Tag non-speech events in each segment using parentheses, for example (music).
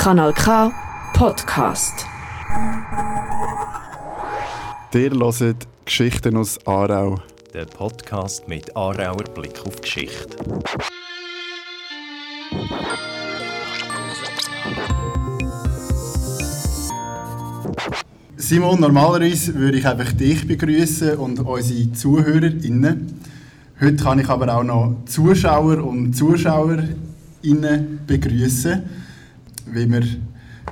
Kanal K Podcast. Ihr hört Geschichten aus Aarau. Der Podcast mit Aarauer Blick auf Geschichte. Simon, normalerweise würde ich einfach dich begrüßen und unsere ZuhörerInnen. Heute kann ich aber auch noch Zuschauer und ZuschauerInnen begrüßen, wie wir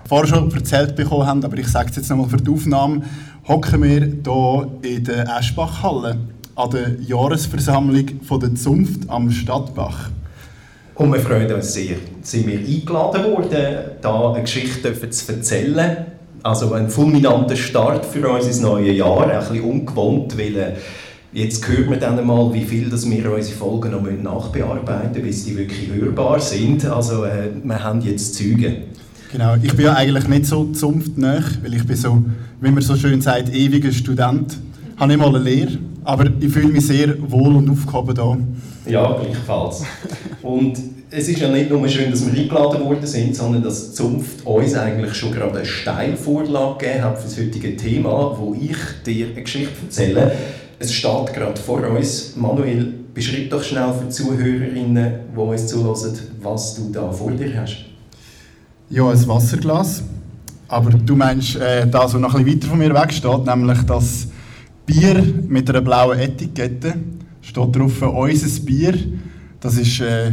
vorher schon erzählt bekommen haben, aber ich sage es jetzt nochmal für die Aufnahme, hocken wir hier in der Eschbachhalle an der Jahresversammlung von der Zunft am Stadtbach. Und wir freuen uns sehr, sind wir eingeladen worden, da eine Geschichte zu erzählen. Also ein fulminanter Start für uns ins neue Jahr, ein bisschen ungewohnt, weil äh, jetzt hört man dann mal, wie viel dass wir unsere Folgen noch nachbearbeiten müssen, bis die wirklich hörbar sind. Also äh, wir haben jetzt Züge. Genau, ich bin ja eigentlich nicht so zunftnah, weil ich bin so, wie man so schön sagt, ewiger Student. Ich habe nicht mal eine Lehre, aber ich fühle mich sehr wohl und aufgehoben hier. Ja, gleichfalls. Und es ist ja nicht nur schön, dass wir eingeladen worden sind, sondern dass Zunft uns eigentlich schon gerade eine Steilvorlage gegeben hat für das heutige Thema, wo ich dir eine Geschichte erzähle. Es steht gerade vor uns. Manuel, beschreib doch schnell für die Zuhörerinnen, die uns zuhören, was du da vor dir hast. Ja, ein Wasserglas. Aber du meinst äh, das, was noch ein bisschen weiter von mir weg steht, nämlich das Bier mit einer blauen Etikette. Steht drauf «Unser Bier». Das ist äh,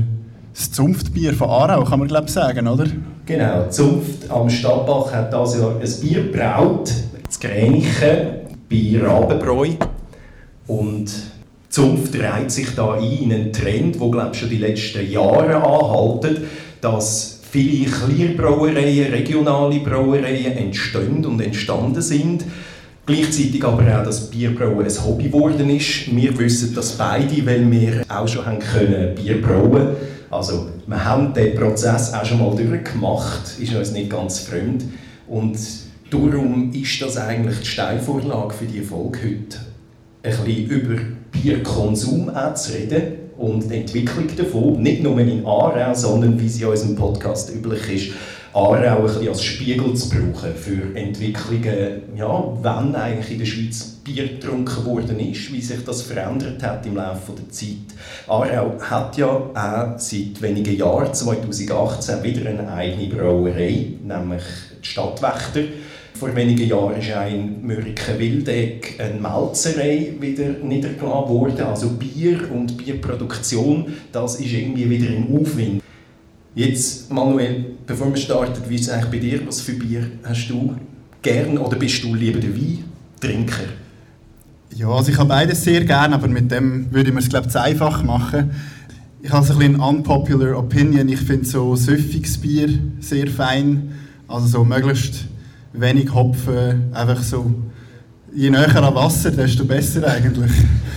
das Zunftbier von Aarau, kann man glaube sagen, oder? Genau, Zunft am Stadtbach hat dieses Jahr ein Bier gebraut, das Gräniche bei Rabenbräu. Und die Zunft reiht sich da ein in einen Trend, der glaube schon die letzten Jahre anhaltet, dass viele Kleinbrauereien, regionale Brauereien entstehen und entstanden sind. Gleichzeitig aber auch, dass Bierbrauen ein Hobby geworden ist. Wir wissen das beide, weil wir auch schon haben können Bier brauen Also wir haben den Prozess auch schon mal durchgemacht, ist uns nicht ganz fremd. Und darum ist das eigentlich die Steilvorlage für die Folge heute, bisschen über Bierkonsum zu reden und die Entwicklung davon, nicht nur in Aarau, sondern wie es in unserem Podcast üblich ist, Aarau ein bisschen als Spiegel zu brauchen für Entwicklungen, ja, wann eigentlich in der Schweiz Bier getrunken worden ist, wie sich das verändert hat im Laufe der Zeit. Aarau hat ja auch seit wenigen Jahren, 2018, wieder eine eigene Brauerei, nämlich die Stadtwächter vor wenigen Jahren ist auch in Mürken-Wildeck eine Melzerei wieder niedergelassen worden. Also Bier und Bierproduktion, das ist irgendwie wieder im Aufwind. Jetzt, Manuel, bevor wir starten, wie ist es eigentlich bei dir? Was für Bier hast du gern oder bist du lieber der Weintrinker? Ja, also ich habe beides sehr gern, aber mit dem würde ich mir es glaube zu einfach machen. Ich habe so ein bisschen unpopular Opinion. Ich finde so süffiges Bier sehr fein, also so möglichst wenig Hopfen, einfach so. Je näher an Wasser, desto besser eigentlich.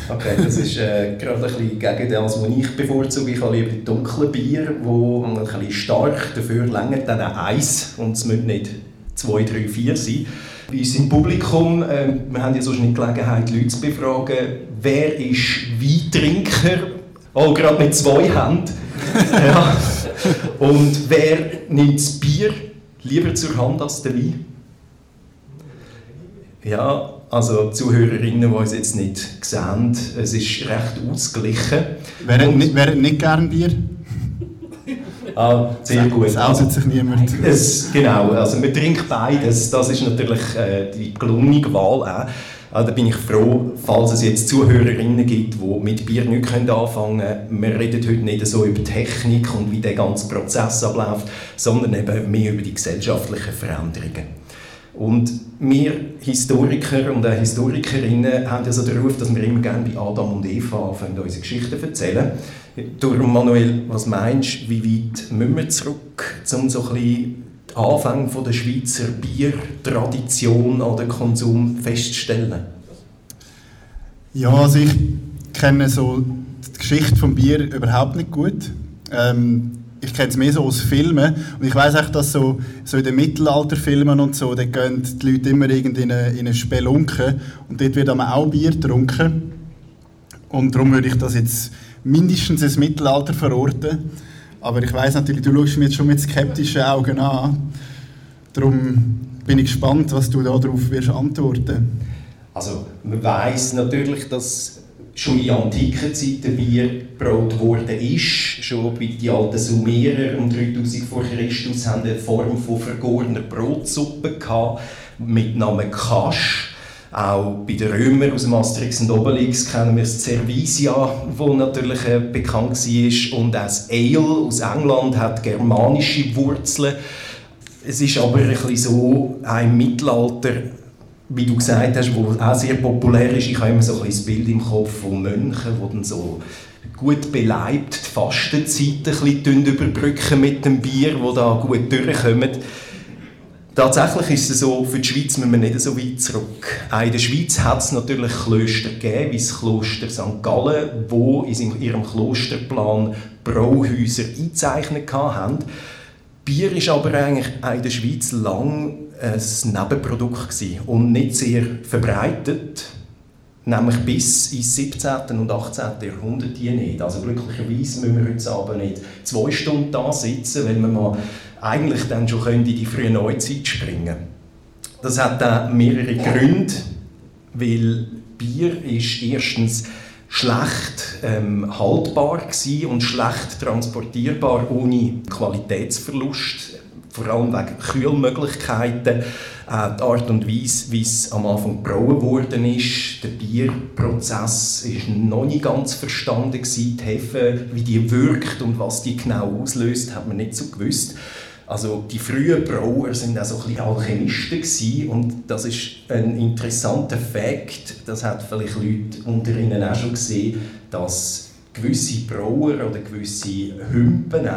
Okay, das ist äh, gerade ein bisschen gegen das, was ich bevorzuge. Ich habe lieber die dunklen Bier, die ein bisschen stark, dafür länger dann eins und es müssen nicht zwei, drei, vier sein. Bei uns im Publikum, äh, wir haben ja sonst nicht die Gelegenheit, Leute zu befragen, wer ist Weintrinker? Oh, gerade mit zwei Händen. (laughs) ja. Und wer nimmt das Bier lieber zur Hand als der Wein? Ja, also Zuhörerinnen, die uns jetzt nicht sehen, es ist recht ausgeglichen. Wer nicht, wer nicht gern Bier? Ah, sehr gut. Es auset sich niemand. Es, genau, also man trinkt beides. Das ist natürlich äh, die gelungene Wahl auch. Also da bin ich froh, falls es jetzt Zuhörerinnen gibt, die mit Bier nicht anfangen können. Wir reden heute nicht so über Technik und wie der ganze Prozess abläuft, sondern eben mehr über die gesellschaftlichen Veränderungen. Und wir Historiker und auch Historikerinnen haben ja so den Ruf, dass wir immer gerne bei Adam und Eva anfangen, unsere Geschichten erzählen. Darum, Manuel, was meinst du, wie weit müssen wir zurück, um so ein bisschen die Anfänge der Schweizer Biertradition oder Konsum festzustellen? Ja, also ich kenne so die Geschichte des Bier überhaupt nicht gut. Ähm, ich kenne es mehr so aus Filmen und ich weiß echt, dass so, so in den Mittelalterfilmen und so, da gehen die Leute immer in eine, in eine Spelunke und dort wird auch Bier getrunken und darum würde ich das jetzt mindestens ins Mittelalter verorten. Aber ich weiß natürlich, du schaust mir jetzt schon mit skeptischen Augen an. Darum bin ich gespannt, was du darauf wirst antworten. Also man weiß natürlich, dass schon in antiken Zeiten Bier gebraut worden ist. Schon den alten Sumerer um 3000 vor Christus haben eine Form von vergorener Brotsuppe gehabt, mit Namen Kasch. Auch bei den Römern aus dem Asterix und Obelix kennen wir das Cervisia, das natürlich äh, bekannt war. Und auch das Ale aus England hat germanische Wurzeln. Es ist aber ein bisschen so, ein Mittelalter wie du gesagt hast, wo auch sehr populär ist, ich habe immer so ein das Bild im Kopf von Mönchen, die dann so gut beleibt die Fastenzeit ein bisschen überbrücken mit dem Bier, wo da gut durchkommen. Tatsächlich ist es so, für die Schweiz müssen wir nicht so weit zurück. Auch in der Schweiz hat es natürlich Klöster gegeben, wie das Kloster St. Gallen, wo in ihrem Klosterplan Brauhäuser eingezeichnet haben. Bier ist aber eigentlich auch in der Schweiz lang ein Nebenprodukt gewesen und nicht sehr verbreitet, nämlich bis ins 17. und 18. Jahrhundert hier nicht. Also glücklicherweise müssen wir heute Abend nicht zwei Stunden da sitzen, weil wir mal eigentlich dann schon in die frühe Neuzeit springen Das hat dann mehrere Gründe, weil Bier ist erstens schlecht ähm, haltbar und schlecht transportierbar ohne Qualitätsverlust vor allem wegen Kühlmöglichkeiten, äh, die Art und Weise, wie es am Anfang gebrauen worden ist. Der Bierprozess war noch nicht ganz verstanden gewesen. Die Hefe, wie die wirkt und was die genau auslöst, hat man nicht so gewusst. Also die frühen Brauer sind auch so ein bisschen Alchemisten gewesen. und das ist ein interessanter Fakt. Das hat vielleicht Leute unter ihnen auch schon gesehen, dass gewisse Brauer oder gewisse Hümpen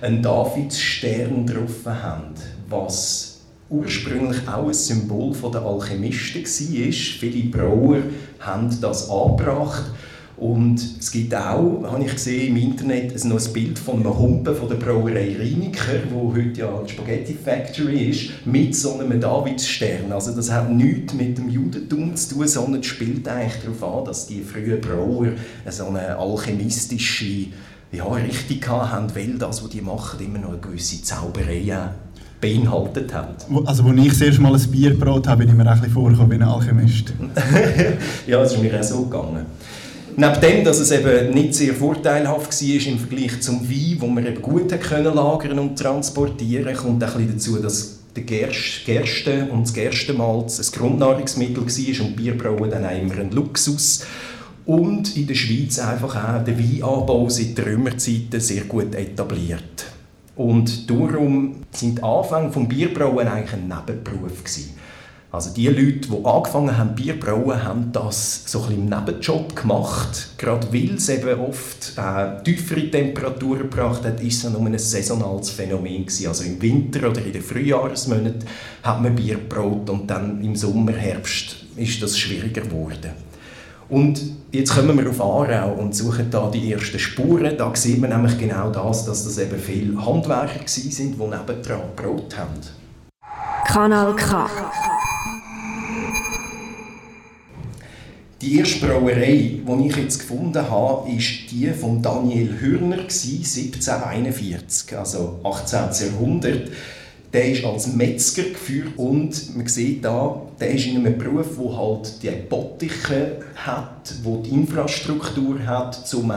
einen Davidsstern drauf haben, was ursprünglich auch ein Symbol der Alchemisten war. Viele Brauer haben das angebracht und es gibt auch, habe ich gesehen im Internet, noch ein Bild von einem Humpen von der Brauerei Reiniker, wo heute ja die Spaghetti Factory ist, mit so einem Davidsstern. Also das hat nichts mit dem Judentum zu tun, sondern spielt eigentlich darauf an, dass die frühen Brauer so eine alchemistische ja, Richtung haben, weil das, was die machen, immer noch eine gewisse Zauberei beinhaltet hat. Also als ich das erste Mal ein Bier gebraut habe, bin ich mir ein bisschen vorgekommen wie ein Alchemist. (laughs) ja, es ist mir auch so gegangen. Neben dem, dass es eben nicht sehr vorteilhaft war im Vergleich zum Wein, wo man eben gut können lagern und transportieren kommt auch ein dazu, dass der Gerste und das Gerstenmalz ein Grundnahrungsmittel war und Bierbrauen dann auch immer ein Luxus. Und in der Schweiz einfach auch der Weinanbau seit Römerzeiten sehr gut etabliert. Und darum sind die Anfänge des Bierbrauen eigentlich ein Nebenberuf gewesen. Also die Leute, die angefangen haben Bier brauen, haben das so ein im Nebenjob gemacht. Gerade weil es eben oft äh, tiefere Temperaturen gebracht hat, ist es nur ein saisonales Phänomen gewesen. Also im Winter oder in den Frühjahrsmonaten hat man Bier braut und dann im Sommer, Herbst ist das schwieriger geworden. Und jetzt kommen wir auf Aarau und suchen da die ersten Spuren. Da sieht man nämlich genau das, dass das eben viele Handwerker waren, die nebendran gebraut haben. Kanal K. Die erste Brauerei, die ich jetzt gefunden habe, ist die von Daniel Hürner, 1741, also 18. Jahrhundert. Der ist als Metzger geführt und man sieht da, der ist in einem Beruf, wo halt die Bottiche hat, wo die Infrastruktur hat, um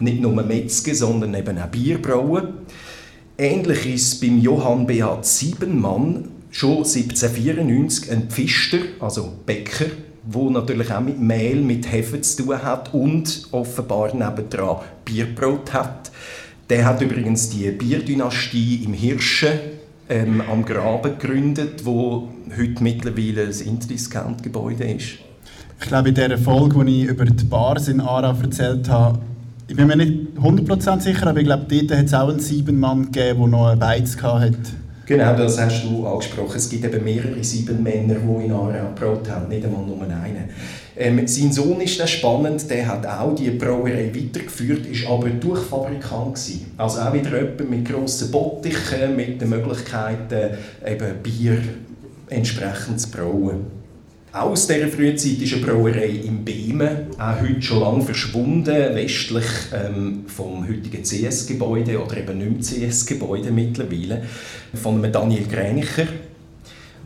nicht nur Metzger, sondern eben auch Bier brauen. Ähnlich ist es beim Johann Beat Siebenmann schon 1794 ein Pfister, also Bäcker, wo natürlich auch mit Mehl, mit Hefe zu tun hat und offenbar nebendran Bierbrot hat. Der hat übrigens die Bierdynastie im Hirschen ähm, am Graben gegründet, wo heute mittlerweile ein Interdiscount-Gebäude ist. Ich glaube, in der Folge, die ich über die Bars in Aarau erzählt habe, ich bin mir nicht 100% sicher, aber ich glaube, dort hat es auch einen Siebenmann gegeben, der noch einen Beiz hatte. Genau, das hast du angesprochen. Es gibt eben mehrere sieben Männer, die in Aarau gebraut haben, nicht einmal nur einen. Ähm, sein Sohn ist dann spannend, der hat auch die Brauerei weitergeführt, ist aber Durchfabrikant gewesen. Also auch wieder jemand mit grossen Bottichen, mit den Möglichkeiten, eben Bier entsprechend zu brauen. Aus dieser frühen Zeit ist eine Brauerei im Bemen, auch heute schon lange verschwunden, westlich ähm, vom heutigen CS-Gebäude oder eben nicht mehr CS-Gebäude mittlerweile, von einem Daniel Gränicher.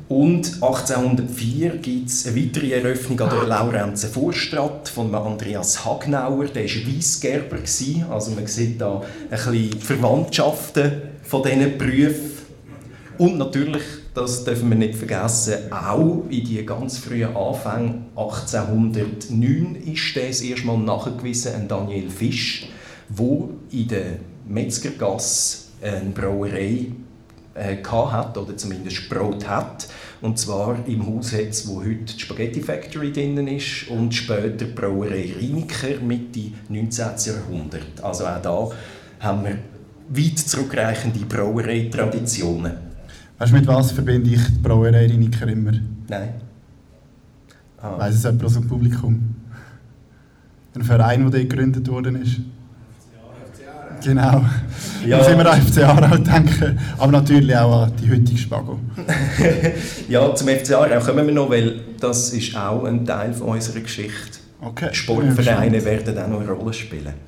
Und 1804 gibt es eine weitere Eröffnung an der Laurenzer Vorstadt von Andreas Hagnauer. Der war Weissgerber, also man sieht da ein bisschen die Verwandtschaften von diesen Berufen. Und natürlich das dürfen wir nicht vergessen, auch in die ganz frühen Anfänge 1809 ist das erstmal nachgewiesen, ein Daniel Fisch, wo in der Metzgergasse eine Brauerei äh, hat oder zumindest Brot hat. Und zwar im Haus, jetzt, wo heute die Spaghetti Factory drin ist und später die Brauerei Rieniker Mitte 19. Jahrhundert. Also auch da haben wir weit zurückreichende Brauereitraditionen. Weißt du, mit was verbinde ich die Brauerei Riniker immer? Nein. Ah. Weiss es jemand aus dem Publikum? Ein Verein, der dort gegründet worden ist? Genau. Ja. Da sind wir an FC Aarau denken, aber natürlich auch an die heutige Spago. (laughs) ja, zum FC Aarau kommen wir noch, weil das ist auch ein Teil von unserer Geschichte. Okay. Sportvereine werden auch noch eine Rolle spielen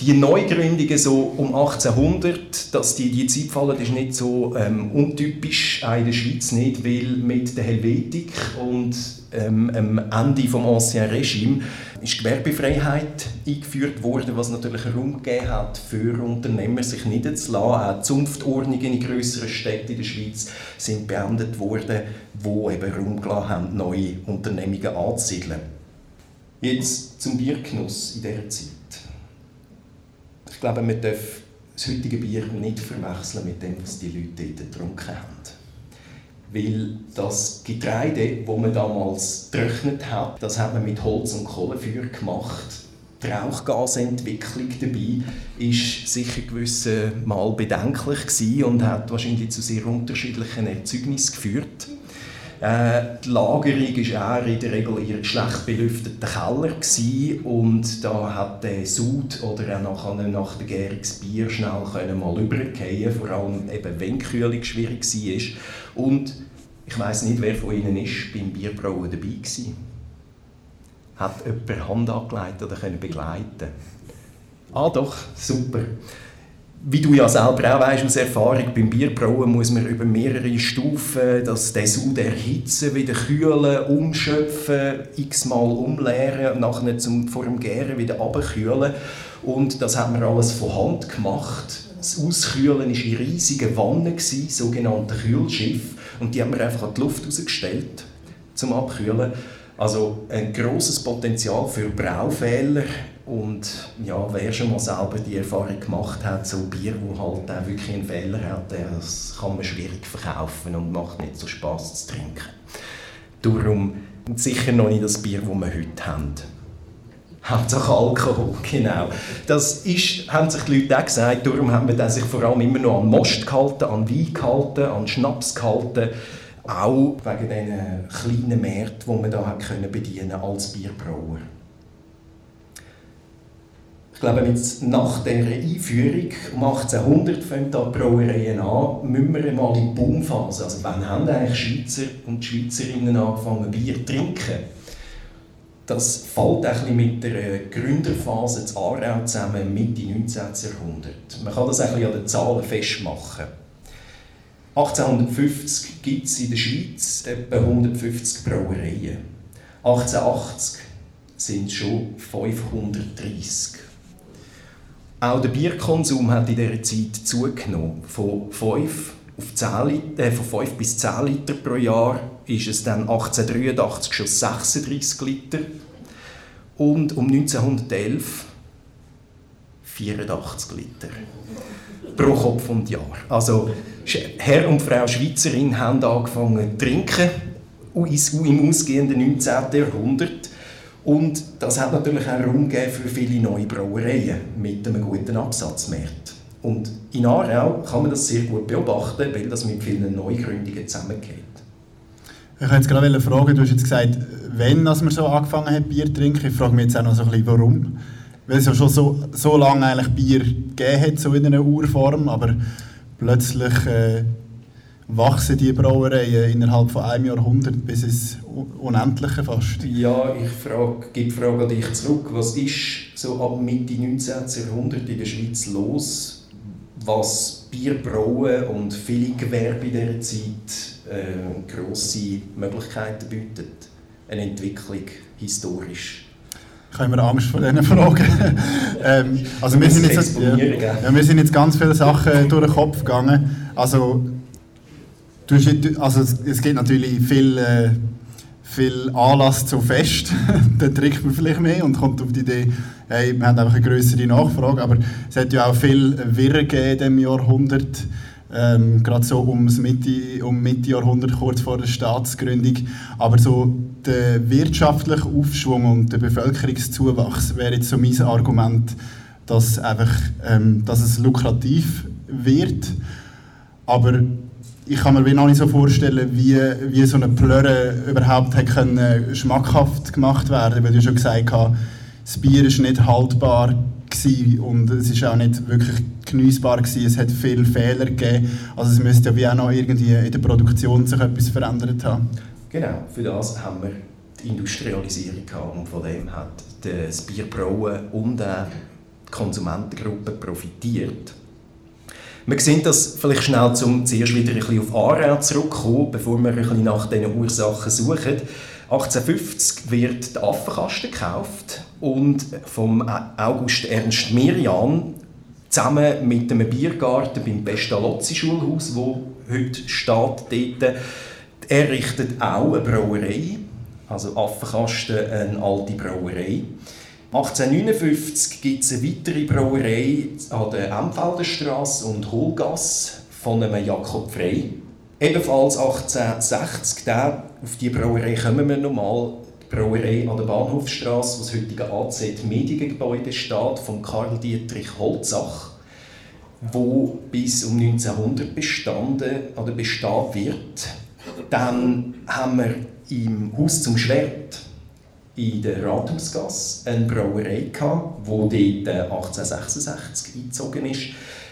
die Neugründungen so um 1800, dass die, die Zeit fallen, ist nicht so ähm, untypisch, auch in der Schweiz nicht, weil mit der Helvetik und ähm, am Ende des Ancien Regime ist Gewerbefreiheit eingeführt worden, was natürlich Raum gegeben hat für Unternehmer, sich niederzulassen. Auch Zunftordnungen in grösseren Städten in der Schweiz sind beendet worden, wo eben Raum gelassen haben, neue Unternehmungen anzusiedeln. Jetzt zum Biergenuss in dieser Zeit. Ich glaube, man darf das heutige Bier nicht verwechseln mit dem, was die Leute dort getrunken haben. Weil das Getreide, das man damals getrocknet hat, das hat man mit Holz und Kohlenfeuer gemacht. Die Rauchgasentwicklung dabei war sicher gewissen Mal bedenklich und hat wahrscheinlich zu sehr unterschiedlichen Erzeugnissen geführt. Äh, die Lagerung war eher in der Regel in schlecht belüfteten Keller gewesen, und da hat der Sud oder auch nachher nach der Gärung das Bier schnell können mal übergehen, vor allem eben wenn die Kühlung schwierig war. Und ich weiß nicht, wer von Ihnen ist beim Bierbrauen dabei gewesen. Hat jemand Hand angelegt oder können begleiten? Ah doch, super wie du ja selber auch weißt aus Erfahrung, beim Bierbrauen muss man über mehrere Stufen das Sud erhitzen, wieder kühlen, umschöpfen, x-mal umleeren und nachher zum, vor dem Gären wieder abkühlen. Und das hat man alles von Hand gemacht. Das Auskühlen war in riesigen Wannen, sogenannte Kühlschiff. Und die haben wir einfach an die Luft rausgestellt zum Abkühlen. Also ein großes Potenzial für Braufehler und ja, wer schon mal selber die Erfahrung gemacht hat, so ein Bier, wo halt auch wirklich einen Fehler hat, das kann man schwierig verkaufen und macht nicht so Spaß zu trinken. Darum sicher noch nicht das Bier, das wir heute haben. Hauptsache Alkohol, (laughs) genau. Das ist, haben sich die Leute auch gesagt, darum haben wir sich vor allem immer noch an Most gehalten, an Wein gehalten, an Schnaps gehalten, auch wegen diesen kleinen Märkten, die man da hat bedienen als Bierbrauer. Ich glaube, jetzt nach dieser Einführung um 1800 fängt die Brauereien an, müssen wir mal in die Boomphase. Also wann haben eigentlich Schweizer und Schweizerinnen angefangen Bier zu trinken? Das fällt ein bisschen mit der Gründerphase zu Aarau zusammen, Mitte 19. Jahrhundert. Man kann das ein bisschen an den Zahlen festmachen. 1850 gibt es in der Schweiz etwa 150 Brauereien. 1880 sind es schon 530. Auch der Bierkonsum hat in dieser Zeit zugenommen. Von 5, auf 10 Liter, äh, von 5 bis 10 Liter pro Jahr ist es dann 1883 schon 36 Liter und um 1911 84 Liter pro Kopf und Jahr. Also Herr und Frau Schweizerin haben angefangen zu trinken im ausgehenden 19. Jahrhundert und das hat natürlich auch Raum für viele neue Brauereien mit einem guten Absatzmarkt. Und in Aarau kann man das sehr gut beobachten, weil das mit vielen Neugründungen zusammengeht. Ich wollte gerade fragen, du hast jetzt gesagt, wenn man so angefangen hat, Bier zu trinken. Ich frage mich jetzt auch noch so ein bisschen, warum. Weil es ja schon so, so lange eigentlich Bier gegeben hat, so in einer Urform, aber plötzlich äh, wachsen die Brauereien innerhalb von einem Jahrhundert bis ins Unendliche fast? Ja, ich frage, gebe die Frage an dich zurück. Was ist so ab Mitte 19. Jahrhundert in der Schweiz los, was Bierbrauen und viele Gewerbe in dieser Zeit äh, grosse Möglichkeiten bietet? Eine Entwicklung historisch. Ich habe immer Angst vor diesen Fragen. (laughs) ähm, also wir sind, jetzt, ja, ja, wir sind jetzt ganz viele Sachen durch den Kopf gegangen. Also also es gibt natürlich viel, äh, viel Anlass zu Fest. (laughs) Dann trinkt man vielleicht mehr und kommt auf die Idee, hey, wir haben einfach eine größere Nachfrage. Aber es hat ja auch viel Wirren gegeben in diesem Jahrhundert. Ähm, gerade so ums Mitte, um Mitte Jahrhundert, kurz vor der Staatsgründung. Aber so der wirtschaftliche Aufschwung und der Bevölkerungszuwachs wäre jetzt so mein Argument, dass, einfach, ähm, dass es lukrativ wird. Aber ich kann mir noch nicht so vorstellen, wie, wie so eine Plörre überhaupt hat können schmackhaft gemacht werden weil du schon gesagt hast, das Bier ist nicht haltbar und es ist auch nicht wirklich genießbar gewesen. Es hat viele Fehler gegeben. Also es müsste ja wie auch noch irgendwie in der Produktion sich etwas verändert haben. Genau, für das haben wir die Industrialisierung gehabt und von dem hat das Bierbrauen und die Konsumentengruppe profitiert. Wir sehen das vielleicht schnell, um zuerst wieder ein bisschen auf Aarau zurückzukommen, bevor wir ein bisschen nach diesen Ursachen suchen. 1850 wird der Affenkasten gekauft und vom August Ernst Mirian zusammen mit einem Biergarten beim Pestalozzi-Schulhaus, wo heute steht, dort, errichtet auch eine Brauerei, also Affenkasten, eine alte Brauerei. 1859 gibt es eine weitere Brauerei an der Emfelderstraße und Hohlgasse von einem Jakob Frey. Ebenfalls 1860, der, auf die Brauerei kommen wir nochmal, die Brauerei an der Bahnhofstraße, das heutige AZ Mediengebäude steht, von Karl Dietrich Holzach, wo bis um 1900 bestanden oder bestehen wird. Dann haben wir im Haus zum Schwert in der Rathausgasse eine Brauerei die dort 1866 äh, eingezogen ist.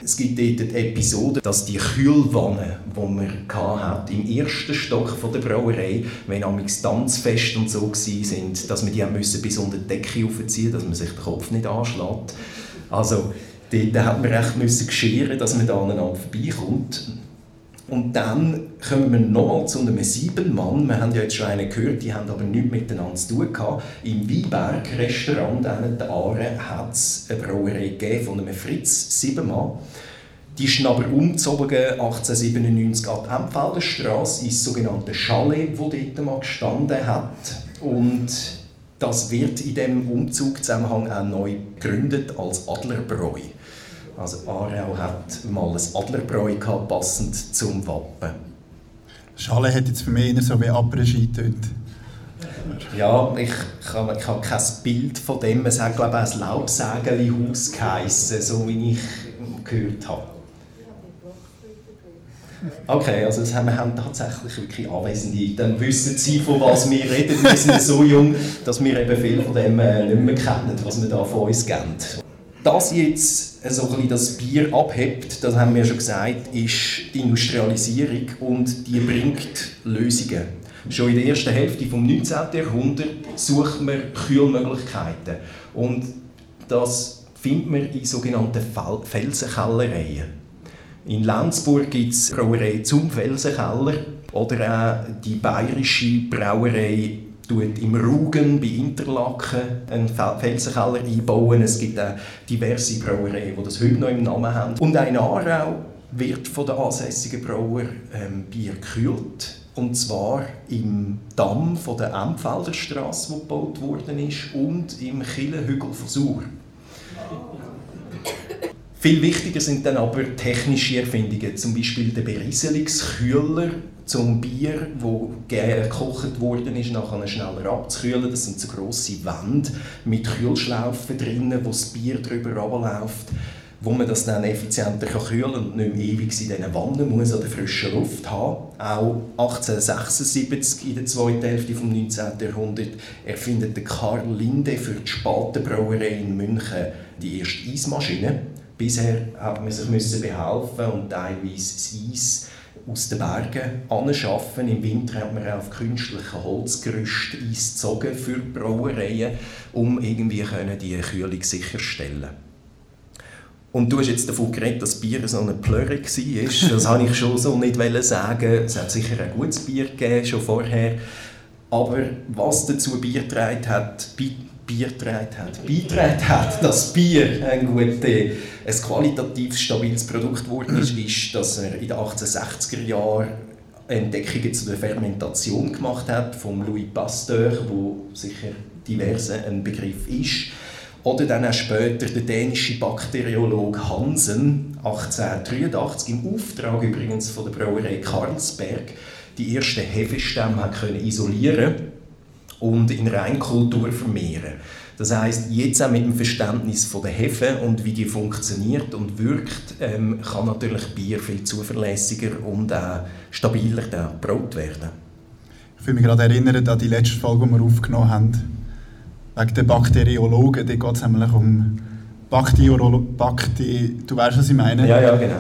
Es gibt dort die Episode, dass die Kühlwanne, die man hat, im ersten Stock der Brauerei, wenn amigs Tanzfest und so waren, dass man die müssen bis unter die Decke aufziehen dass man sich den Kopf nicht anschlägt. Also dort hat man recht müssen gescheren, dass man da aneinander vorbeikommt. Und dann kommen wir nochmal zu einem Siebenmann. Wir haben ja jetzt schon einen gehört, die haben aber nichts miteinander zu tun gehabt. Im Weinberg-Restaurant in der Aare hat es eine Brauerei gegeben von einem Fritz Siebenmann. Die ist aber umgezogen 1897 an die Empfelder Straße ins sogenannte Chalet, das dort mal gestanden hat. Und das wird in diesem Umzugzusammenhang auch neu gegründet als Adlerbräu. Also Aarau hat mal ein Adlerbräu gehabt, passend zum Wappen. Schale hat jetzt für mich so wie Après-Ski Ja, ich, ich, habe, ich habe kein Bild von dem. Es hat, glaube ich, ein Laubsägeli-Haus geheissen, so wie ich gehört habe. Okay, also das haben wir haben tatsächlich wirklich Anwesende. Dann wissen Sie, von was wir reden. Wir sind so jung, dass wir eben viel von dem äh, nicht mehr kennen, was wir da von uns geben. Dass jetzt so ein das Bier abhebt, das haben wir schon gesagt, ist die Industrialisierung und die bringt Lösungen. Schon in der ersten Hälfte des 19. Jahrhunderts sucht man Kühlmöglichkeiten und das findet man in sogenannten Felsenkellereien. In Lenzburg gibt es Brauerei zum Felsenkeller oder auch die bayerische Brauerei tut im Rugen bei Interlaken einen Felsenkeller einbauen. Es gibt auch diverse Brauereien, die das heute noch im Namen haben. Und ein Aarau wird von den ansässigen Brauer ähm, Bier gekühlt. Und zwar im Damm von der Empfelder Straße, wo gebaut worden ist, und im Killenhügel von Sur. Viel wichtiger sind dann aber technische Erfindungen, zum Beispiel der Berieselungskühler zum Bier, wo gekocht worden ist, nachher schneller abzukühlen. Das sind so grosse Wände mit Kühlschlaufen drinnen, wo das Bier drüber runterläuft, wo man das dann effizienter kühlen kann und nicht mehr ewig in diesen Wannen muss an der frischen Luft haben. Auch 1876, in der zweiten Hälfte des 19. Jahrhunderts, erfindet Karl Linde für die Spatenbrauerei in München die erste Eismaschine Bisher hat man sich müssen behelfen und teilweise das Eis aus den Bergen anschaffen. Im Winter hat man auf künstlichen Holzgerüsten Eis gezogen für Brauereien, um irgendwie die Kühlung sicherstellen und du hast jetzt davon geredet, dass Bier so eine Plörre war. (laughs) Das habe ich schon so nicht sagen. Es hat sicher ein gutes Bier gegeben, schon vorher. Aber was dazu beigetragen hat, beigetragen hat, beigetragen hat, dass Bier ein, gutes, ein qualitativ stabiles Produkt geworden ist, ist, dass er in den 1860er Jahren Entdeckungen zu der Fermentation gemacht hat, von Louis Pasteur, wo sicher diverse ein Begriff ist. Oder dann auch später der dänische Bakteriologe Hansen, 1883, im Auftrag übrigens von der Brauerei Karlsberg, die ersten Hefestämme können isolieren und in Reinkultur vermehren. Das heißt, jetzt auch mit dem Verständnis von der Hefe und wie die funktioniert und wirkt, ähm, kann natürlich Bier viel zuverlässiger und auch stabiler gebraut werden. Ich fühle mich gerade erinnert an die letzte Folge, die wir aufgenommen haben wegen der Bakteriologen, da geht es nämlich um Bakteriolo Bakti du weißt, was ich meine? Ja, ja, genau.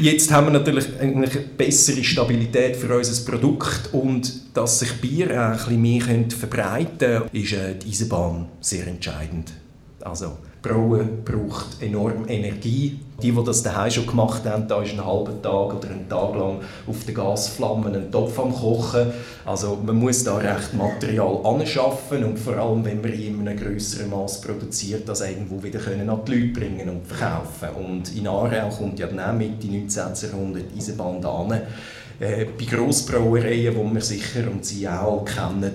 Jetzt haben wir natürlich eine bessere Stabilität für unser Produkt und dass sich Bier ein bisschen mehr verbreiten können, ist äh, die Eisenbahn sehr entscheidend. Also Brauen braucht enorm Energie. Die, die das daheim schon gemacht haben, da ist einen halben Tag oder einen Tag lang auf den Gasflammen einen Topf am Kochen. Also man muss da recht Material anschaffen und vor allem, wenn man in einem größeren Maß produziert, das irgendwo wieder können an die Leute bringen und verkaufen. Und in Aarau kommt ja dann auch Mitte 19. Jahrhundert Eisenbahn da bei Grossbrauereien, die man sicher und Sie auch kennen,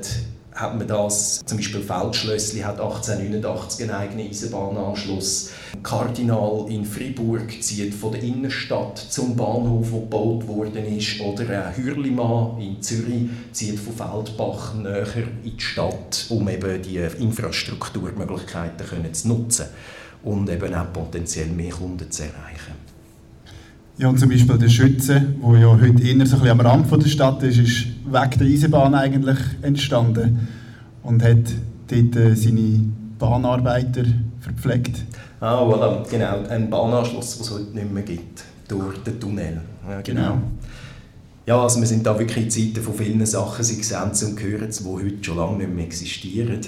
hat man das, zum Beispiel Feldschlössli hat 1889 einen eigenen Eisenbahnanschluss. Kardinal in Fribourg zieht von der Innenstadt zum Bahnhof, wo gebaut worden ist. Oder Hürlimann in Zürich zieht von Feldbach näher in die Stadt, um eben die Infrastrukturmöglichkeiten zu nutzen und eben auch potenziell mehr Kunden zu erreichen. Ja, und zum Beispiel der Schütze, der ja heute eher so ein bisschen am Rand der Stadt ist, ist wegen der Eisenbahn eigentlich entstanden und hat dort äh, seine Bahnarbeiter verpflegt. Ah, voilà, genau. Ein Bahnanschluss, den es heute nicht mehr gibt, durch den Tunnel. Ja, genau. genau. Ja, also wir sind da wirklich in Zeiten von vielen Sachen, sie sehen und hören die heute schon lange nicht mehr existieren.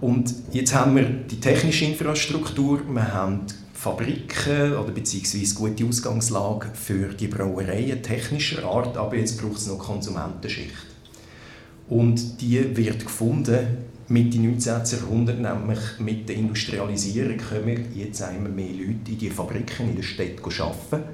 Und jetzt haben wir die technische Infrastruktur, wir haben Fabriken oder beziehungsweise gute Ausgangslage für die Brauereien technischer Art, aber jetzt braucht es noch Konsumentenschicht. Und die wird gefunden Mitte 19. Jahrhundert, nämlich mit der Industrialisierung, kommen jetzt immer mehr Leute in die Fabriken in der Stadt arbeiten.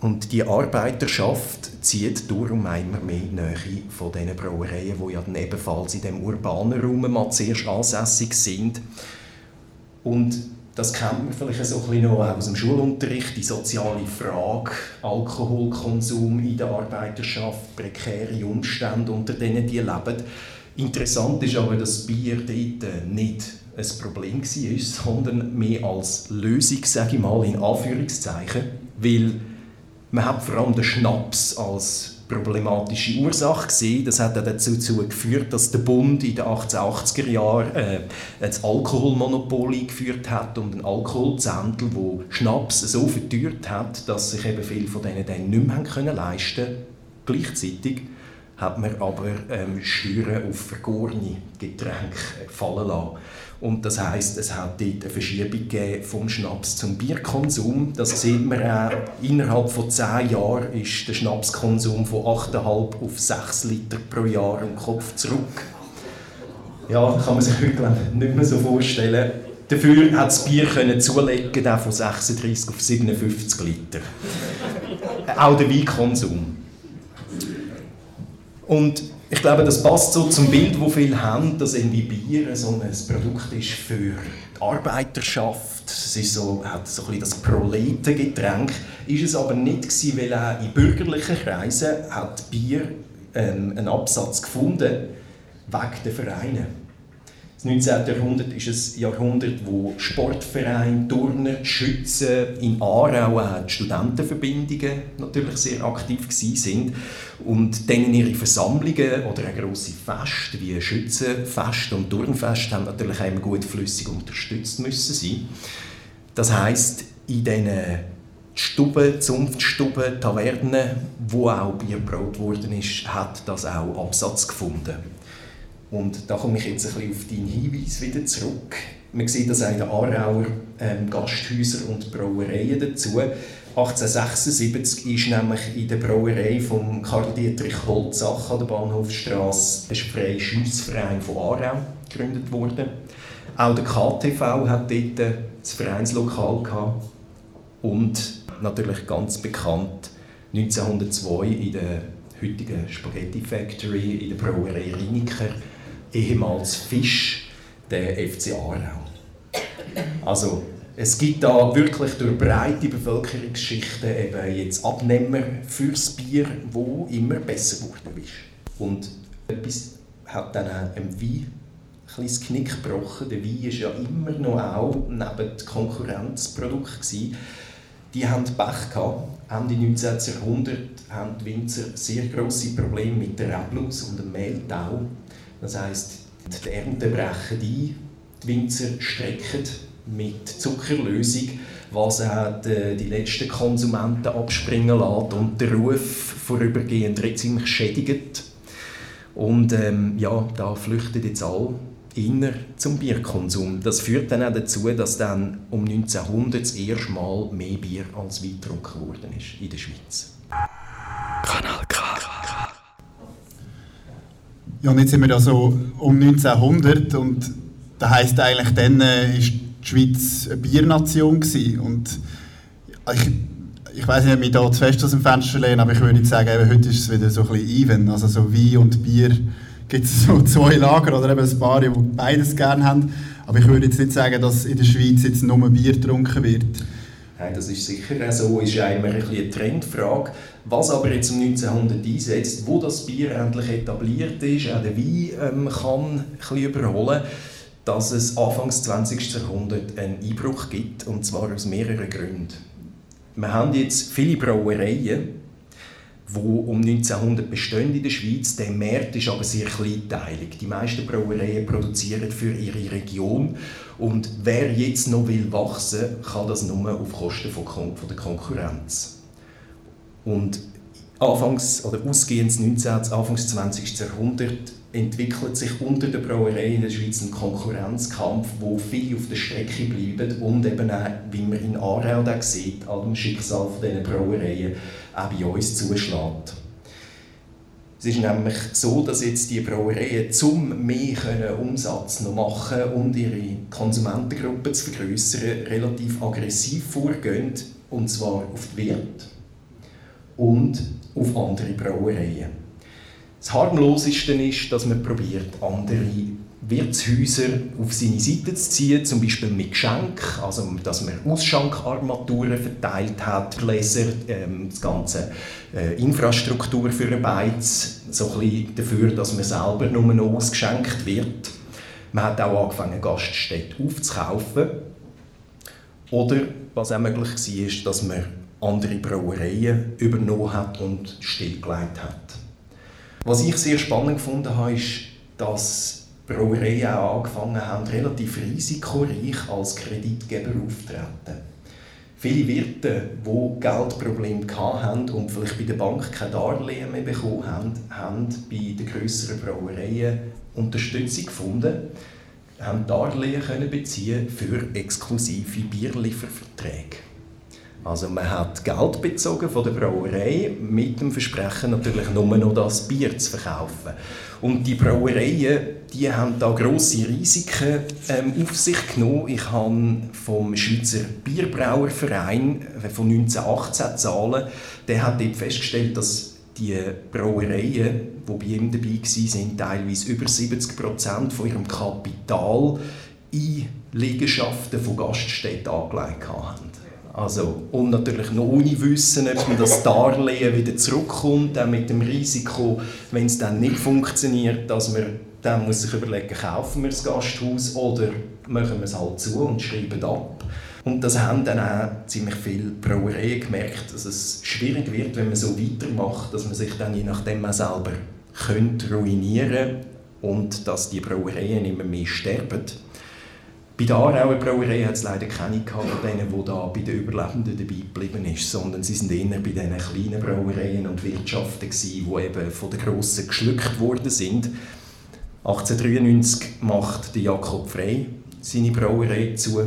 Und die Arbeiterschaft zieht darum immer mehr Nähe von diesen Brauereien, die ja dann ebenfalls in dem urbanen Raum mal zuerst ansässig sind. Und das kennt man vielleicht so ein bisschen noch aus dem Schulunterricht, die soziale Frage, Alkoholkonsum in der Arbeiterschaft, prekäre Umstände, unter denen die leben. Interessant ist aber, dass Bier dort nicht ein Problem war, sondern mehr als Lösung, sage ich mal, in Anführungszeichen, weil man hat vor allem den Schnaps als problematische Ursache gesehen. Das hat dazu geführt, dass der Bund in den 1880er Jahren äh, ein Alkoholmonopol eingeführt hat und ein Alkoholzentel, wo Schnaps so verteuert hat, dass sich eben viele von denen dann nicht mehr können leisten konnten. Gleichzeitig hat man aber ähm, Steuern auf vergorene Getränke fallen lassen. Und das heißt, es hat dort eine Verschiebung vom Schnaps zum Bierkonsum. Das sieht man auch. Innerhalb von zehn Jahren ist der Schnapskonsum von 8,5 auf 6 Liter pro Jahr im Kopf zurück. Ja, kann man sich heute nicht mehr so vorstellen. Dafür hat das Bier können zulegen von 36 auf 57 Liter. auch der Weinkonsum. Und ich glaube, das passt so zum Bild, das viele haben, dass irgendwie Bier so ein Produkt ist für die Arbeiterschaft. Es ist so, hat so ein bisschen das Proletengetränk. Ist es aber nicht gewesen, weil auch in bürgerlichen Kreisen hat Bier ähm, einen Absatz gefunden wegen der Vereine. Das 19. Jahrhundert ist ein Jahrhundert, wo Sportvereine, Turner, Schützen, in Aarau auch die Studentenverbindungen natürlich sehr aktiv sind und dann ihre Versammlungen oder ein grosse Fest wie Schützenfest und Turnfest haben natürlich auch immer gut flüssig unterstützt müssen sein. Das heisst, in diesen Stuben, Zunftstuben, Tavernen, wo auch Bier gebraut worden ist, hat das auch Absatz gefunden. Und da komme ich jetzt ein bisschen auf deinen Hinweis wieder zurück. Man sieht das auch in den Aarauer ähm, Gasthäusern und Brauereien dazu. 1876 ist nämlich in der Brauerei von Karl Dietrich Holzach an der Bahnhofstrasse ein freier Schiessverein von Aarau gegründet worden. Auch der KTV hat dort das Vereinslokal gehabt. Und natürlich ganz bekannt 1902 in der heutigen Spaghetti Factory in der Brauerei Riniker, ehemals Fisch, der FC Aarau. Also es gibt da wirklich durch breite Bevölkerungsschichten eben jetzt Abnehmer fürs Bier, wo immer besser geworden ist. Und etwas hat dann auch im Wein ein das Knick gebrochen. Der Wein war ja immer noch auch neben dem Konkurrenzprodukt. Gewesen. Die hatten Pech gehabt. Ende 19. Jahrhundert haben die Winzer sehr grosse Probleme mit der Reblaus und dem Mehltau. Das heisst, die Ernte brechen ein, die Winzer strecken mit Zuckerlösung, was auch die, die letzten Konsumenten abspringen lässt und den Ruf vorübergehend ziemlich schädigt. Und ähm, ja, da flüchten jetzt alle inner zum Bierkonsum. Das führt dann auch dazu, dass dann um 1900 das erste Mal mehr Bier als Wein getrunken worden ist in der Schweiz. Kanal K. Ja, und jetzt sind wir da so um 1900 und das heisst eigentlich, dann äh, ist die Schweiz eine Biernation gewesen. und ich, ich weiß nicht, ob ich da zu fest aus dem Fenster lehne, aber ich würde sagen, eben, heute ist es wieder so ein bisschen even, also so Wein und Bier gibt es (laughs) so zwei Lager oder eben ein paar, die beides gerne haben. Aber ich würde jetzt nicht sagen, dass in der Schweiz jetzt nur Bier getrunken wird. Nein, das ist sicher so, ist ja immer ein eine Trendfrage. Was aber jetzt um 1900 einsetzt, wo das Bier endlich etabliert ist, auch der Wein ähm, kann ein bisschen überholen, dass es Anfangs 20. Jahrhundert einen Einbruch gibt, und zwar aus mehreren Gründen. Wir haben jetzt viele Brauereien, wo um 1900 bestehen in der Schweiz. Der Markt ist aber sehr kleinteilig. Die meisten Brauereien produzieren für ihre Region und wer jetzt noch will wachsen, kann das nur auf Kosten von, von der Konkurrenz. Und Anfangs oder ausgehend 19. Anfangs 20. Jahrhundert entwickelt sich unter den Brauereien in der Schweiz ein Konkurrenzkampf, wo viele auf der Strecke bleiben und eben auch, wie man in Aarau da sieht, an dem Schicksal dieser Brauereien auch bei uns zuschlägt. Es ist nämlich so, dass jetzt die Brauereien, um mehr Umsatz noch machen und ihre Konsumentengruppe zu vergrößern, relativ aggressiv vorgehen, und zwar auf die Wirt und auf andere Brauereien. Das harmloseste ist, dass man probiert, andere Wirtshäuser auf seine Seite zu ziehen, zum Beispiel mit Geschenk, also dass man Ausschankarmaturen verteilt hat, Gläser, ähm, das ganze äh, Infrastruktur für ein Beiz, so ein bisschen dafür, dass man selber nur noch ausgeschenkt wird. Man hat auch angefangen, Gaststätte aufzukaufen. Oder was auch möglich war, dass man andere Brauereien übernommen hat und stillgelegt hat. Was ich sehr spannend gefunden habe, ist, dass Brauereien auch angefangen haben, relativ risikoreich als Kreditgeber aufzutreten. Viele Wirte, die Geldprobleme hatten und vielleicht bei der Bank kein Darlehen mehr bekommen haben, haben bei den grösseren Brauereien Unterstützung gefunden, haben Darlehen können beziehen für exklusive Bierlieferverträge. Also man hat Geld bezogen von der Brauerei mit dem Versprechen natürlich nur noch das Bier zu verkaufen. Und die Brauereien, die haben da grosse Risiken ähm, auf sich genommen. Ich habe vom Schweizer Bierbrauerverein äh, von 1918 Zahlen, der hat dort festgestellt, dass die Brauereien, die bei ihm dabei waren, teilweise über 70 Prozent von ihrem Kapital in Liegenschaften von Gaststätten angelegt haben. Also, und natürlich noch ohne Wissen, ob das Darlehen wieder zurückkommt, auch mit dem Risiko, wenn es dann nicht funktioniert, dass man dann muss sich überlegen, kaufen wir das Gasthaus oder machen wir es halt zu und schreiben ab. Und das haben dann auch ziemlich viele Brauereien gemerkt, dass es schwierig wird, wenn man so weitermacht, dass man sich dann je nachdem auch selber könnte ruinieren und dass die Brauereien immer mehr sterben. Bei der Aarauer Brauerei hat es leider keine gehabt, denen, die da bei den Überlebenden dabei geblieben ist, sondern sie sind eher bei diesen kleinen Brauereien und Wirtschaften gewesen, die eben von den Grossen geschluckt worden sind. 1893 macht Jakob Frey seine Brauerei zu.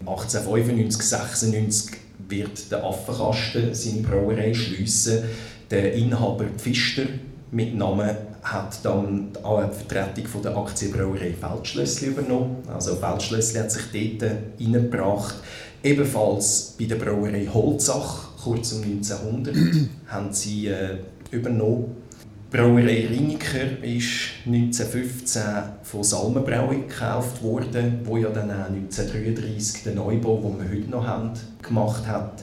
1895, 96 wird der Affenkasten seine Brauerei schliessen. Der Inhaber Pfister mit Namen hat dann die Vertretung von der Aktienbrauerei Feldschlössli übernommen. Also Feldschlössli hat sich dort hineingebracht. Ebenfalls bei der Brauerei Holzach, kurz um 1900, (clears throat) haben sie äh, übernommen. Die Brauerei Riniker ist 1915 von Salmenbrauung gekauft worden, wo ja dann auch 1933 den Neubau, den wir heute noch haben, gemacht hat.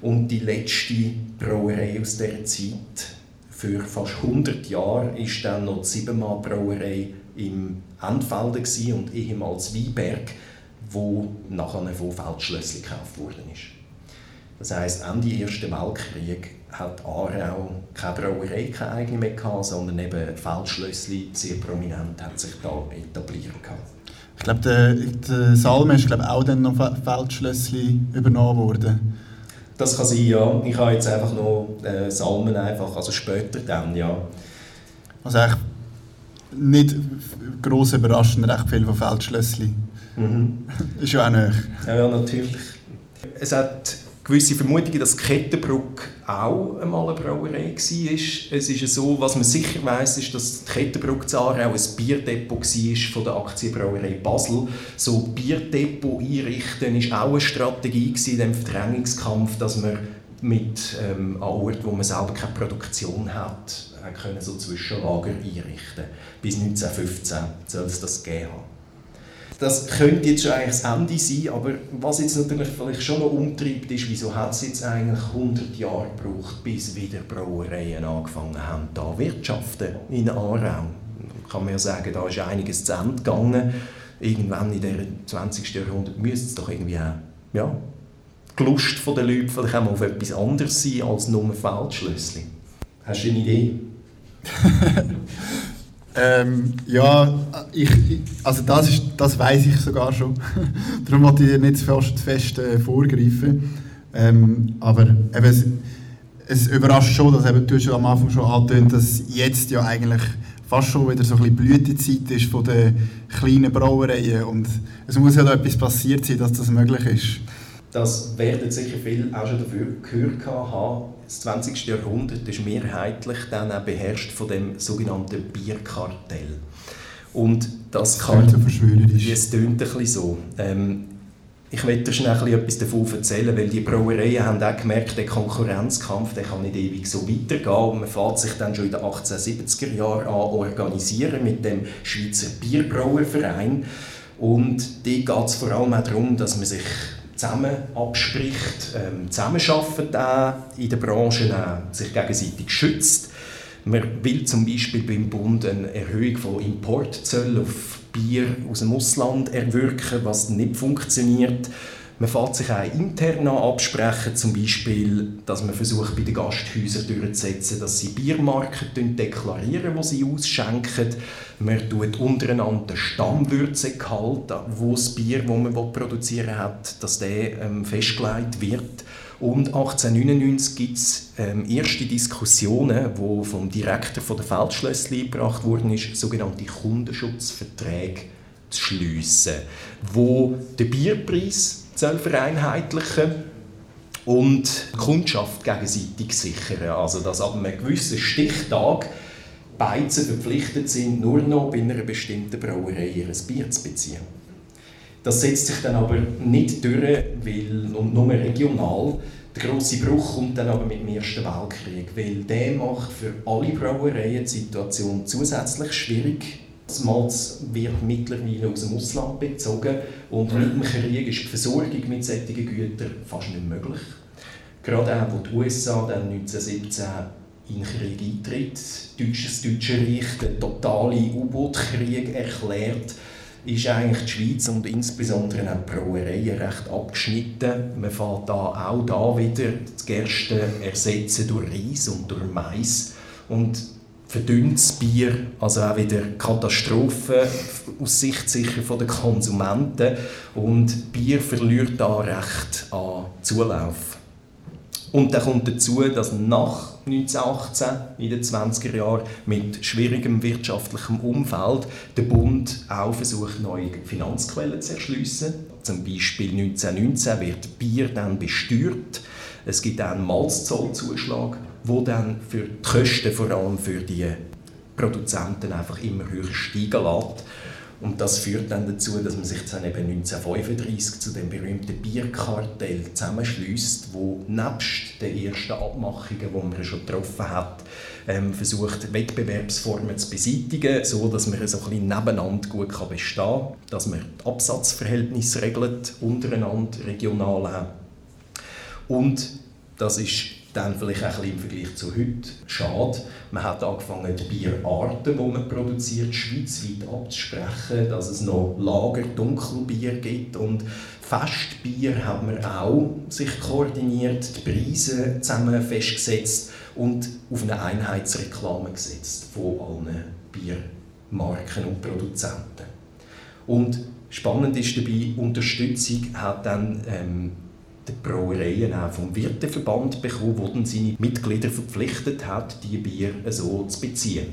Und die letzte Brauerei aus dieser Zeit für fast 100 Jahre ist dann noch die Siebenmal Brauerei im Endfelden und ehemals Weinberg, wo nachher von Feldschlössli gekauft worden ist. Das heisst, Ende des Ersten Weltkrieg hat Aarau keine Brauerei, keine eigene mehr gehabt, sondern eben Feldschlössli sehr prominent hat sich da etabliert gehabt. Ich glaube, der, der Salme ist glaube auch dann noch Feldschlössli übernommen worden. Das kann sein, ja. Ich habe jetzt einfach noch äh, Salmen einfach, also später dann, ja. Also eigentlich nicht gross überraschend, recht viel von Feldschlössli. Mhm. (laughs) ist ja auch nicht. Ja, ja, natürlich. Es hat gewisse Vermutungen, dass Kettenbruck auch einmal eine Brauerei war. Es ist so, was man sicher weiß, ist, dass die Kettenbruck Zara auch ein Bierdepot war von der Aktienbrauerei Basel. So Bierdepot einrichten war auch eine Strategie in dem Verdrängungskampf, dass man mit ähm, an Orten, wo man selber keine Produktion hat, können so Zwischenlager einrichten. Bis 1915 soll es das gegeben haben das könnte jetzt schon eigentlich das Ende sein, aber was jetzt natürlich vielleicht schon noch umtreibt, ist, wieso hat es jetzt eigentlich 100 Jahre gebraucht, bis wieder Brauereien angefangen haben, da wirtschaften in Aarau. Kann man ja sagen, da ist einiges zu Ende gegangen. Irgendwann in der 20. Jahrhundert müsste es doch irgendwie auch, ja, die Lust der Leute vielleicht auch mal auf etwas anderes sein als nur Feldschlössli. Hast du eine Idee? (laughs) Ähm, ja, ich, also das, ist, das weiß ich sogar schon. (laughs) Darum wollte ich nicht fast fest äh, vorgreifen. Ähm, aber eben, es, es, überrascht schon, dass eben, du schon am Anfang schon angetönt dass jetzt ja eigentlich fast schon wieder so ein bisschen Blütezeit ist von den kleinen Brauereien. Und es muss ja da etwas passiert sein, dass das möglich ist. Das werden sicher viele auch schon dafür gehört haben das 20. Jahrhundert ist mehrheitlich dann auch beherrscht von dem sogenannten Bierkartell. Und das, kann... Es tönt ein bisschen so. Ähm, ich möchte schnell etwas davon erzählen, weil die Brauereien haben auch gemerkt, der Konkurrenzkampf der kann nicht ewig so weitergehen. Und man fährt sich dann schon in den 1870er Jahren an organisieren mit dem Schweizer Bierbrauerverein. Und dort geht es vor allem auch darum, dass man sich zusammen abspricht, ähm, zusammenarbeitet auch in der Branche, auch sich gegenseitig schützt. Man will zum Beispiel beim Bund eine Erhöhung von Importzöllen auf Bier aus dem Ausland erwirken, was nicht funktioniert. Man fährt sich auch intern absprechen, zum Beispiel, dass man versucht, bei den Gasthäusern durchzusetzen, dass sie Biermarken deklarieren, die sie ausschenken. Man tut untereinander den Stammwürzegehalt, wo das Bier, das man produzieren hat, dass der ähm, festgelegt wird. Und 1899 gibt es ähm, erste Diskussionen, die vom Direktor von der Feldschlössli eingebracht wurden, ist, sogenannte Kundenschutzverträge zu schliessen, wo der Bierpreis soll vereinheitlichen und die Kundschaft gegenseitig sichern. Also dass ab einem gewissen Stichtag Beizen verpflichtet sind, nur noch bei einer bestimmten Brauerei ihr Bier zu beziehen. Das setzt sich dann aber nicht durch, weil, und nur regional. Der grosse Bruch kommt dann aber mit dem Ersten Weltkrieg, weil der macht für alle Brauereien die Situation zusätzlich schwierig das Malz wird mittlerweile aus dem Ausland bezogen und mit dem Krieg ist die Versorgung mit solchen Gütern fast nicht möglich. Gerade auch, wo die USA dann 1917 in den Krieg eintritt, das Deutsche Reich den totalen U-Boot-Krieg erklärt, ist eigentlich die Schweiz und insbesondere auch die Brauereien recht abgeschnitten. Man fährt da auch da wieder das Gerste ersetzen durch Reis und durch Mais. Und verdünntes Bier, also auch wieder Katastrophe aus Sicht sicher von den Konsumenten und Bier verliert da recht an Zulauf. Und dann kommt dazu, dass nach 1918, in den 20er Jahren, mit schwierigem wirtschaftlichem Umfeld, der Bund auch versucht, neue Finanzquellen zu erschliessen. Zum Beispiel 1919 wird Bier dann besteuert. Es gibt auch einen Malzzollzuschlag, wo dann für die Kosten, vor allem für die Produzenten, einfach immer höher steigen lässt. Und das führt dann dazu, dass man sich dann eben 1935 zu dem berühmten Bierkartell zusammenschließt, wo nebst den ersten Abmachungen, die man schon getroffen hat, ähm, versucht Wettbewerbsformen zu beseitigen, so dass man so ein bisschen nebeneinander gut kann bestehen kann, dass man die Absatzverhältnisse regelt untereinander regional auch. Und das ist dann vielleicht auch ein bisschen im Vergleich zu heute schade. Man hat angefangen, die Bierarten, die man produziert, schweizweit abzusprechen, dass es noch Lager, Dunkelbier gibt und Festbier hat man auch sich koordiniert, die Preise zusammen festgesetzt und auf eine Einheitsreklame gesetzt von allen Biermarken und Produzenten. Und spannend ist dabei, Unterstützung hat dann ähm, die Brauereien auch vom Wirteverband bekommen, der dann seine Mitglieder verpflichtet hat, die Bier so zu beziehen.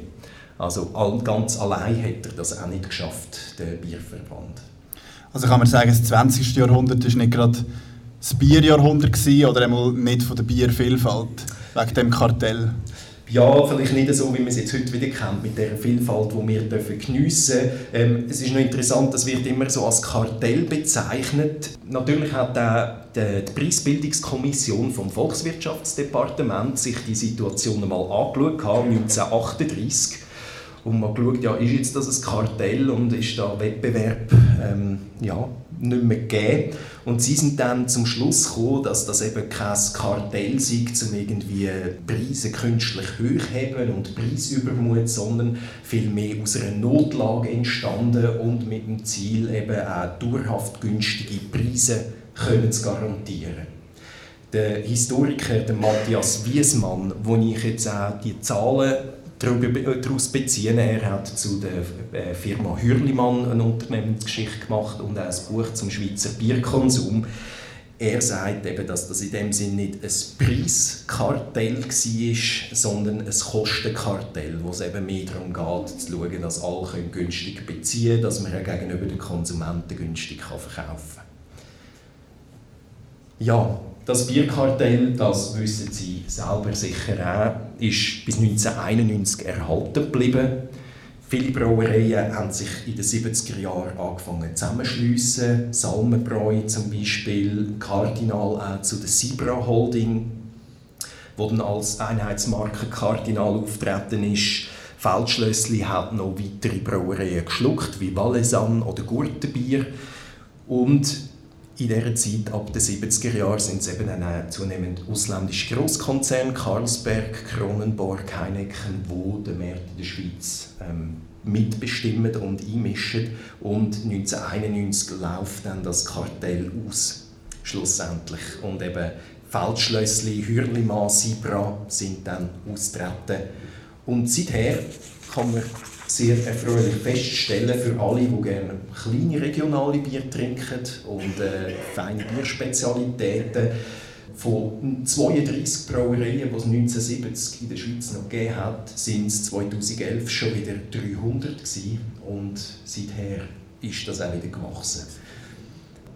Also ganz allein hat er das auch nicht geschafft, der Bierverband. Also kann man sagen, das 20. Jahrhundert war nicht gerade das Bierjahrhundert gewesen, oder einmal nicht von der Biervielfalt, wegen dem Kartell? Ja, vielleicht nicht so, wie man es jetzt heute wieder kennt, mit der Vielfalt, die wir dürfen geniessen. Ähm, es ist noch interessant, das wird immer so als Kartell bezeichnet. Natürlich hat der, der, die Preisbildungskommission vom Volkswirtschaftsdepartement sich die Situation einmal angeschaut, 1938 und man geschaut, ja, ist jetzt das ein Kartell und ist da Wettbewerb ähm, ja, nicht mehr gegeben. Und sie sind dann zum Schluss gekommen, dass das eben kein Kartell sei, um irgendwie Preise künstlich hochheben und Preisübermut, sondern vielmehr aus einer Notlage entstanden und mit dem Ziel eben auch dauerhaft günstige Preise können zu garantieren. Der Historiker der Matthias Wiesmann, wo ich jetzt auch die Zahlen daraus beziehen. Er hat zu der äh, Firma Hürlimann eine Unternehmensgeschichte gemacht und auch ein Buch zum Schweizer Bierkonsum. Er sagt eben, dass das in dem Sinne nicht ein Preiskartell war, sondern ein Kostenkartell, wo es eben mehr darum geht, zu schauen, dass alle günstig beziehen können, dass man gegenüber den Konsumenten günstig verkaufen kann. Ja, das Bierkartell, das wissen Sie selber sicher auch, ist bis 1991 erhalten geblieben. Viele Brauereien haben sich in den 70er Jahren angefangen zusammenzuschliessen. Salmenbräu zum Beispiel, Cardinal auch zu der Sibra Holding, wo dann als Einheitsmarke Cardinal auftreten ist. Feldschlössli hat noch weitere Brauereien geschluckt, wie Valaisanne oder Gurtenbier. Und in dieser Zeit, ab den 70er Jahren, sind es eben dann zunehmend ausländische Großkonzerne, Carlsberg, Kronenborg, Heineken, wo den Markt in der Schweiz ähm, mitbestimmen und einmischen. Und 1991 läuft dann das Kartell aus, schlussendlich. Und eben Feldschlössli, Hürlimann, Sibra sind dann austreten. Und seither kann man sehr erfreulich feststellen für alle, die gerne kleine regionale Bier trinken und äh, feine Bierspezialitäten. Von 32 Brauereien, die es 1970 in der Schweiz noch gegeben hat, sind es 2011 schon wieder 300 gewesen. und seither ist das auch wieder gewachsen.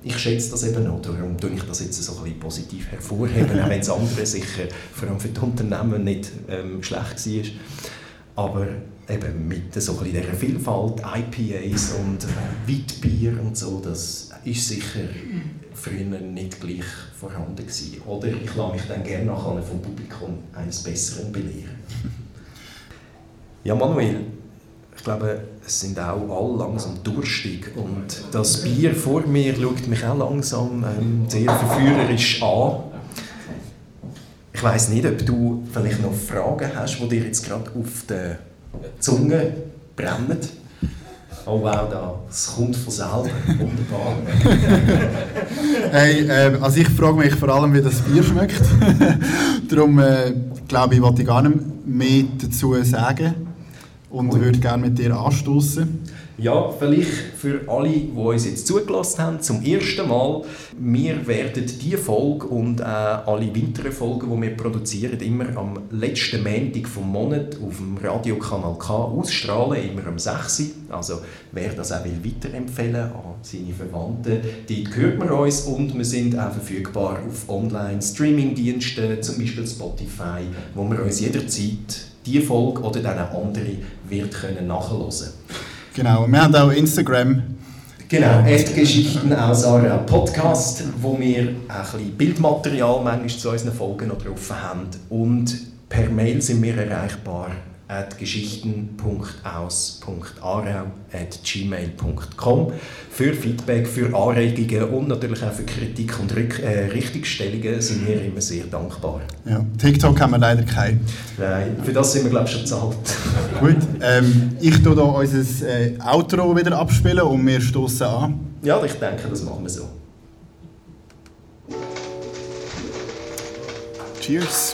Ich schätze das eben noch, darum tue ich das jetzt so ein positiv hervorheben, auch wenn es andere sicher, vor allem für die Unternehmen, nicht ähm, schlecht war. Aber eben mit so ein dieser Vielfalt, IPAs und Weitbier und so, das ist sicher früher nicht gleich vorhanden gewesen. Oder ich lasse mich dann gerne nachher vom Publikum eines Besseren belehren. Ja, Manuel, ich glaube, es sind auch alle langsam durstig und das Bier vor mir schaut mich auch langsam ähm, sehr verführerisch an. Ich weiß nicht, ob du vielleicht noch Fragen hast, die dir jetzt gerade auf der Zunge brennen. Oh wow, das kommt von selber. Wunderbar. (laughs) hey, äh, also ich frage mich vor allem, wie das Bier schmeckt. (laughs) Darum äh, glaube ich, wollte ich gar nicht mehr dazu sagen. und würde gerne mit dir anstoßen. Ja, vielleicht für alle, die uns jetzt zugelassen haben, zum ersten Mal. Wir werden diese Folge und äh, alle weiteren Folgen, die wir produzieren, immer am letzten Montag vom Monat auf dem Radiokanal K ausstrahlen, immer am 6. Also wer das auch will weiterempfehlen an seine Verwandten, dort hört man uns und wir sind auch verfügbar auf Online-Streaming-Diensten, zum Beispiel Spotify, wo man uns jederzeit diese Folge oder dann eine andere wird können nachhören Genau, wir haben auch Instagram. Genau, Geschichten aus Aarau Podcast, wo wir ein bisschen Bildmaterial manchmal zu unseren Folgen noch drauf haben. Und per Mail sind wir erreichbar at geschichten.aus.arau.gmail.com für Feedback, für Anregungen und natürlich auch für Kritik und Rück äh, Richtigstellungen sind wir immer sehr dankbar. Ja, TikTok haben wir leider keinen. Nein, für das sind wir glaube ich schon bezahlt. (laughs) Gut, ähm, ich tue hier unser äh, Outro wieder abspielen und wir stoßen an. Ja, ich denke, das machen wir so. Cheers.